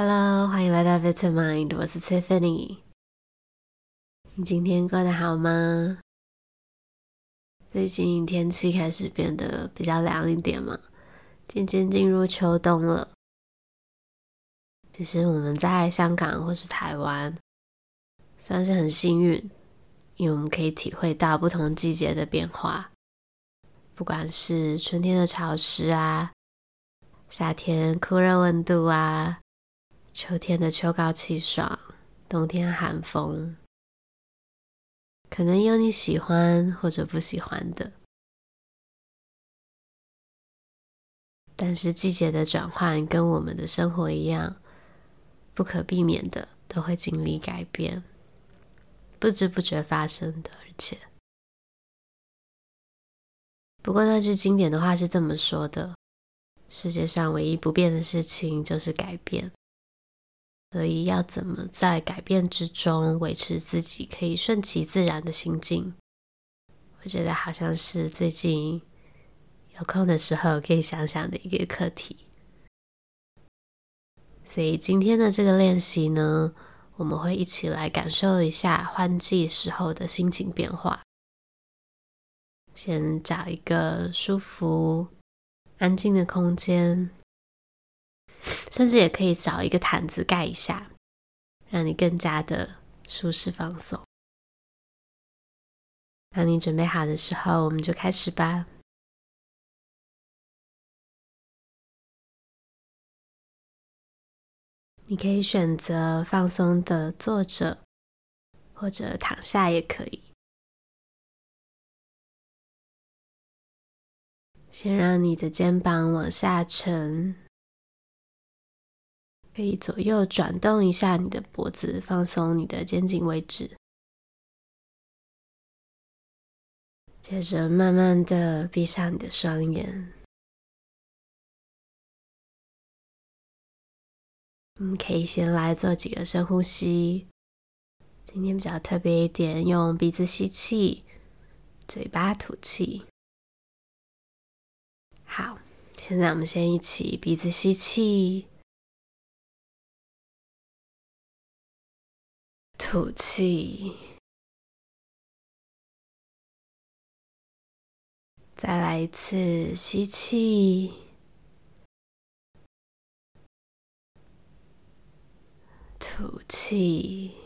Hello，欢迎来到 Vitamind，我是 Tiffany。你今天过得好吗？最近天气开始变得比较凉一点嘛，渐渐进入秋冬了。其实我们在香港或是台湾，算是很幸运，因为我们可以体会到不同季节的变化，不管是春天的潮湿啊，夏天酷热温度啊。秋天的秋高气爽，冬天寒风，可能有你喜欢或者不喜欢的。但是季节的转换跟我们的生活一样，不可避免的都会经历改变，不知不觉发生的。而且，不过那句经典的话是这么说的：世界上唯一不变的事情就是改变。所以要怎么在改变之中维持自己可以顺其自然的心境？我觉得好像是最近有空的时候可以想想的一个课题。所以今天的这个练习呢，我们会一起来感受一下换季时候的心情变化。先找一个舒服、安静的空间。甚至也可以找一个毯子盖一下，让你更加的舒适放松。当你准备好的时候，我们就开始吧。你可以选择放松的坐着，或者躺下也可以。先让你的肩膀往下沉。可以左右转动一下你的脖子，放松你的肩颈位置。接着慢慢的闭上你的双眼。我们可以先来做几个深呼吸。今天比较特别一点，用鼻子吸气，嘴巴吐气。好，现在我们先一起鼻子吸气。吐气，再来一次吸气，吐气，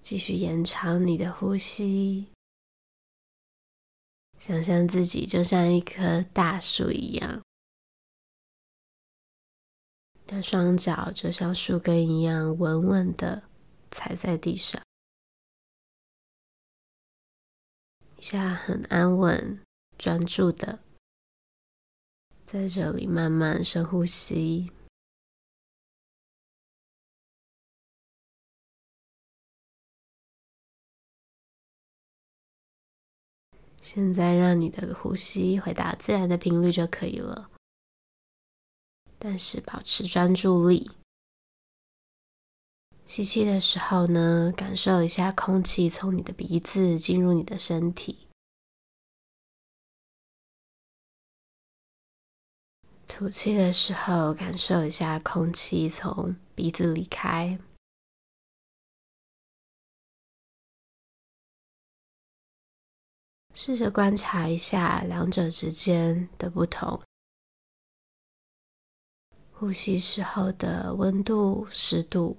继续延长你的呼吸，想象自己就像一棵大树一样。的双脚就像树根一样稳稳的踩在地上，一下很安稳、专注的在这里慢慢深呼吸。现在让你的呼吸回到自然的频率就可以了。但是保持专注力。吸气的时候呢，感受一下空气从你的鼻子进入你的身体。吐气的时候，感受一下空气从鼻子离开。试着观察一下两者之间的不同。呼吸时候的温度、湿度，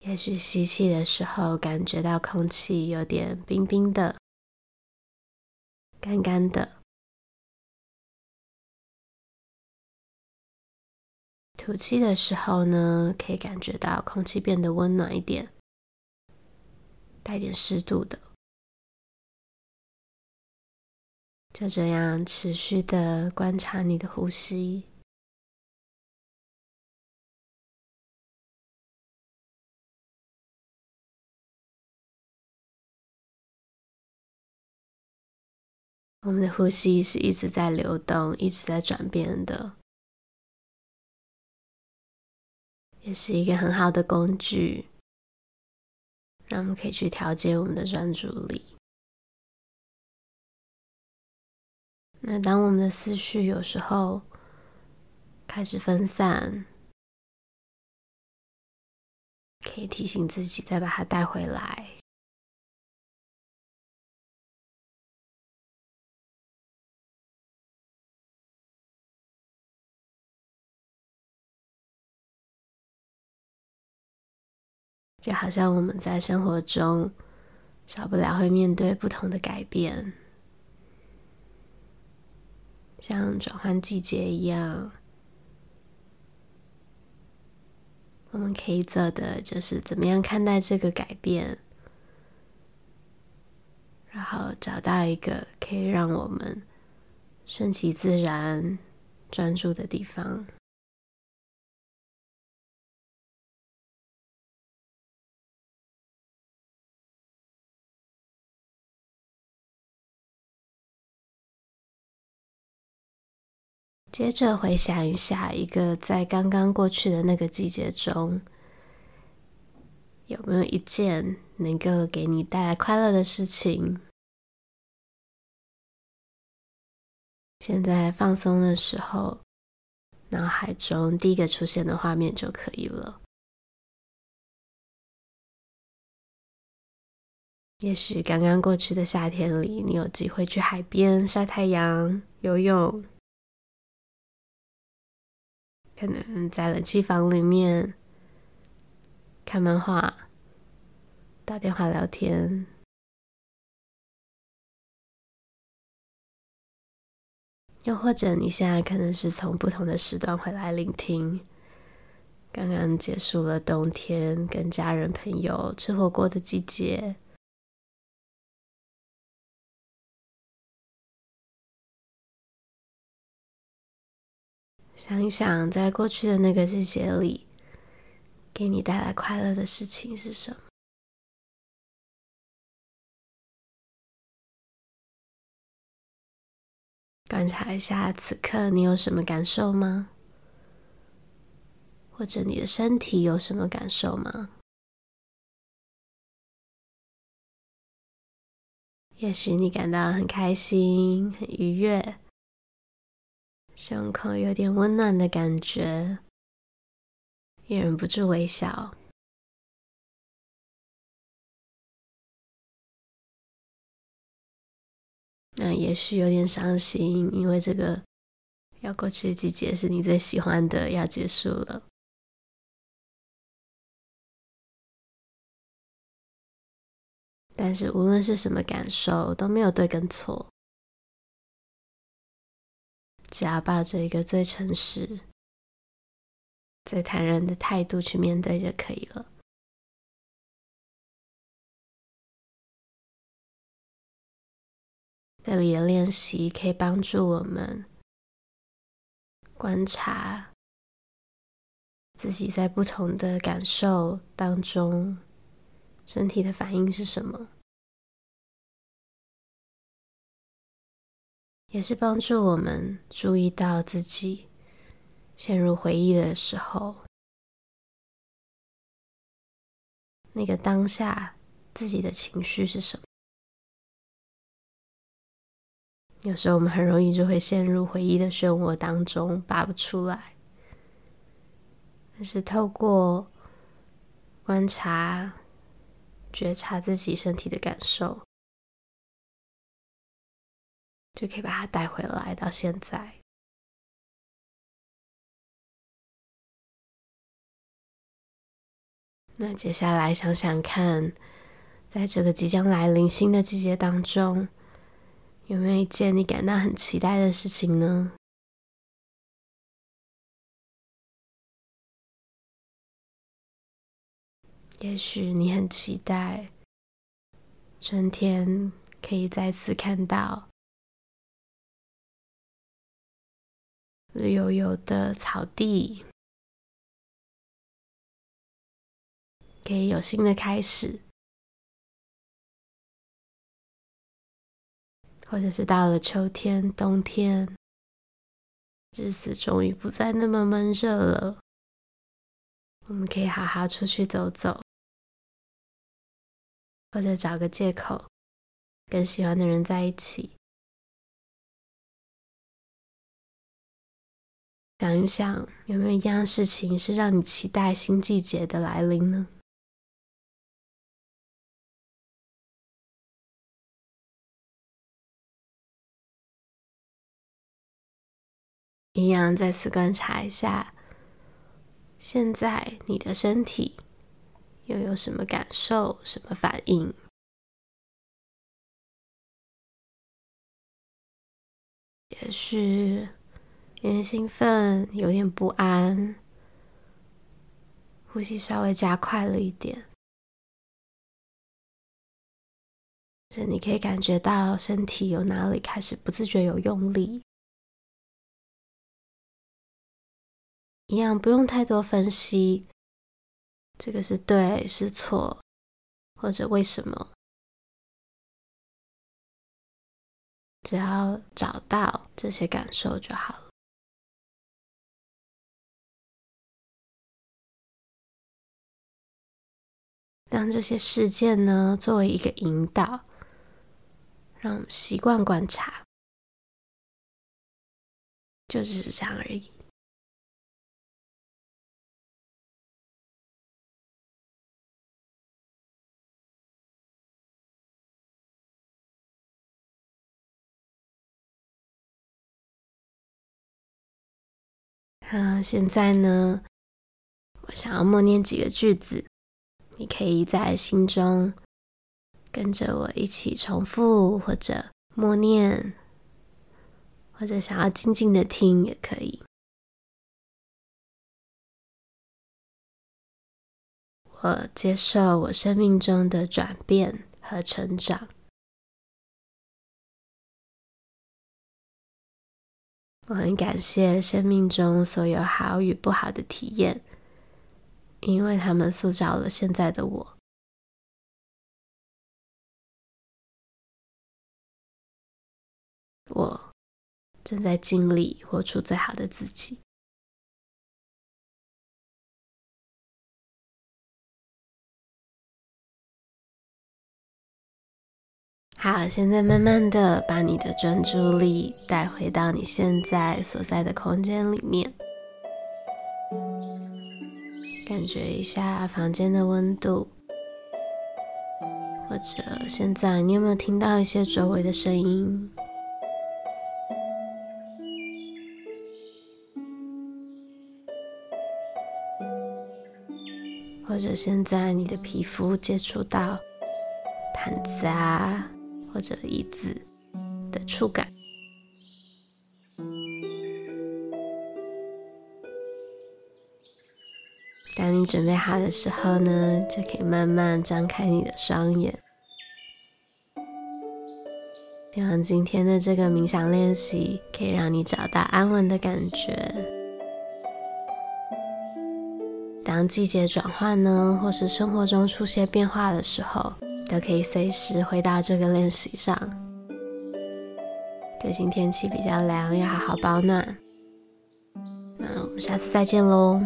也许吸气的时候感觉到空气有点冰冰的、干干的；吐气的时候呢，可以感觉到空气变得温暖一点，带点湿度的。就这样持续的观察你的呼吸。我们的呼吸是一直在流动、一直在转变的，也是一个很好的工具，让我们可以去调节我们的专注力。那当我们的思绪有时候开始分散，可以提醒自己再把它带回来。就好像我们在生活中少不了会面对不同的改变，像转换季节一样，我们可以做的就是怎么样看待这个改变，然后找到一个可以让我们顺其自然专注的地方。接着回想一下，一个在刚刚过去的那个季节中，有没有一件能够给你带来快乐的事情？现在放松的时候，脑海中第一个出现的画面就可以了。也许刚刚过去的夏天里，你有机会去海边晒太阳、游泳。可能在冷气房里面看漫画、打电话聊天，又或者你现在可能是从不同的时段回来聆听，刚刚结束了冬天跟家人朋友吃火锅的季节。想一想，在过去的那个季节里，给你带来快乐的事情是什么？观察一下，此刻你有什么感受吗？或者你的身体有什么感受吗？也许你感到很开心、很愉悦。胸口有点温暖的感觉，也忍不住微笑。那也许有点伤心，因为这个要过去的季节是你最喜欢的，要结束了。但是无论是什么感受，都没有对跟错。只要抱着一个最诚实、最坦然的态度去面对就可以了。这里的练习可以帮助我们观察自己在不同的感受当中，身体的反应是什么。也是帮助我们注意到自己陷入回忆的时候，那个当下自己的情绪是什么？有时候我们很容易就会陷入回忆的漩涡当中，拔不出来。但是透过观察、觉察自己身体的感受。就可以把它带回来到现在。那接下来想想看，在这个即将来临新的季节当中，有没有一件你感到很期待的事情呢？也许你很期待春天可以再次看到。绿油油的草地，可以有新的开始，或者是到了秋天、冬天，日子终于不再那么闷热了，我们可以好好出去走走，或者找个借口跟喜欢的人在一起。想一想，有没有一样事情是让你期待新季节的来临呢？一样，再次观察一下，现在你的身体又有什么感受、什么反应？也许有点兴奋，有点不安，呼吸稍微加快了一点，这你可以感觉到身体有哪里开始不自觉有用力。一样不用太多分析，这个是对是错，或者为什么，只要找到这些感受就好了。让这些事件呢，作为一个引导，让我们习惯观察，就只是这样而已。嗯，现在呢，我想要默念几个句子，你可以在心中跟着我一起重复，或者默念，或者想要静静的听也可以。我接受我生命中的转变和成长。我很感谢生命中所有好与不好的体验，因为他们塑造了现在的我。我正在尽力活出最好的自己。好，现在慢慢的把你的专注力带回到你现在所在的空间里面，感觉一下房间的温度，或者现在你有没有听到一些周围的声音？或者现在你的皮肤接触到毯子啊？或者椅子的触感。当你准备好的时候呢，就可以慢慢张开你的双眼。希望今天的这个冥想练习可以让你找到安稳的感觉。当季节转换呢，或是生活中出现变化的时候，都可以随时回到这个练习上。最近天气比较凉，要好好保暖。那我们下次再见喽。